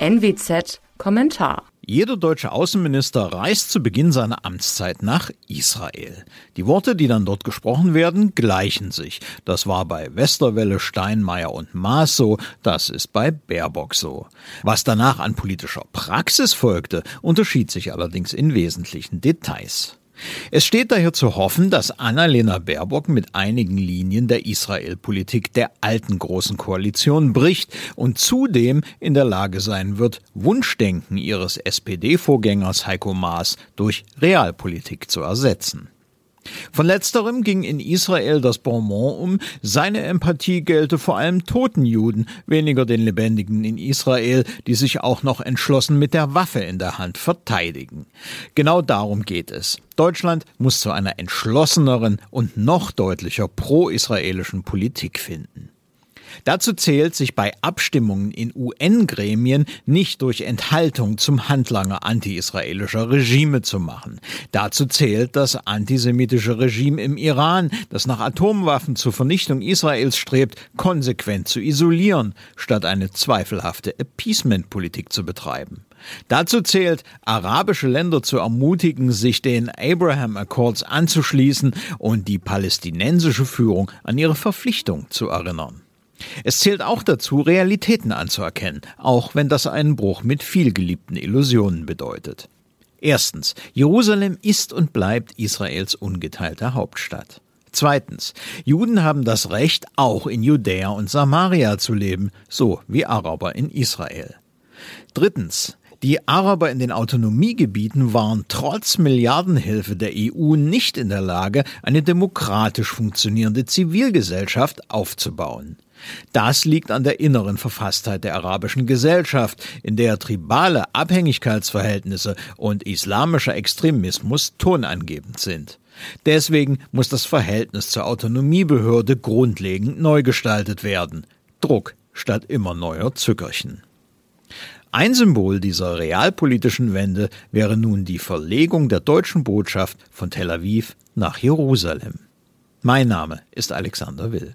NWZ Kommentar jeder deutsche Außenminister reist zu Beginn seiner Amtszeit nach Israel. Die Worte, die dann dort gesprochen werden, gleichen sich. Das war bei Westerwelle, Steinmeier und Maas so, das ist bei Baerbock so. Was danach an politischer Praxis folgte, unterschied sich allerdings in wesentlichen Details. Es steht daher zu hoffen, dass Annalena Baerbock mit einigen Linien der Israel-Politik der alten großen Koalition bricht und zudem in der Lage sein wird, Wunschdenken ihres SPD-Vorgängers Heiko Maas durch Realpolitik zu ersetzen. Von letzterem ging in Israel das Bonbon um, seine Empathie gelte vor allem toten Juden, weniger den Lebendigen in Israel, die sich auch noch entschlossen mit der Waffe in der Hand verteidigen. Genau darum geht es. Deutschland muss zu einer entschlosseneren und noch deutlicher pro-israelischen Politik finden. Dazu zählt, sich bei Abstimmungen in UN-Gremien nicht durch Enthaltung zum Handlanger anti-israelischer Regime zu machen. Dazu zählt das antisemitische Regime im Iran, das nach Atomwaffen zur Vernichtung Israels strebt, konsequent zu isolieren, statt eine zweifelhafte Appeasement-Politik zu betreiben. Dazu zählt, arabische Länder zu ermutigen, sich den Abraham Accords anzuschließen und die palästinensische Führung an ihre Verpflichtung zu erinnern. Es zählt auch dazu, Realitäten anzuerkennen, auch wenn das einen Bruch mit vielgeliebten Illusionen bedeutet. Erstens, Jerusalem ist und bleibt Israels ungeteilte Hauptstadt. Zweitens, Juden haben das Recht, auch in Judäa und Samaria zu leben, so wie Araber in Israel. Drittens, die Araber in den Autonomiegebieten waren trotz Milliardenhilfe der EU nicht in der Lage, eine demokratisch funktionierende Zivilgesellschaft aufzubauen. Das liegt an der inneren Verfasstheit der arabischen Gesellschaft, in der tribale Abhängigkeitsverhältnisse und islamischer Extremismus tonangebend sind. Deswegen muss das Verhältnis zur Autonomiebehörde grundlegend neu gestaltet werden. Druck statt immer neuer Zückerchen. Ein Symbol dieser realpolitischen Wende wäre nun die Verlegung der deutschen Botschaft von Tel Aviv nach Jerusalem. Mein Name ist Alexander Will.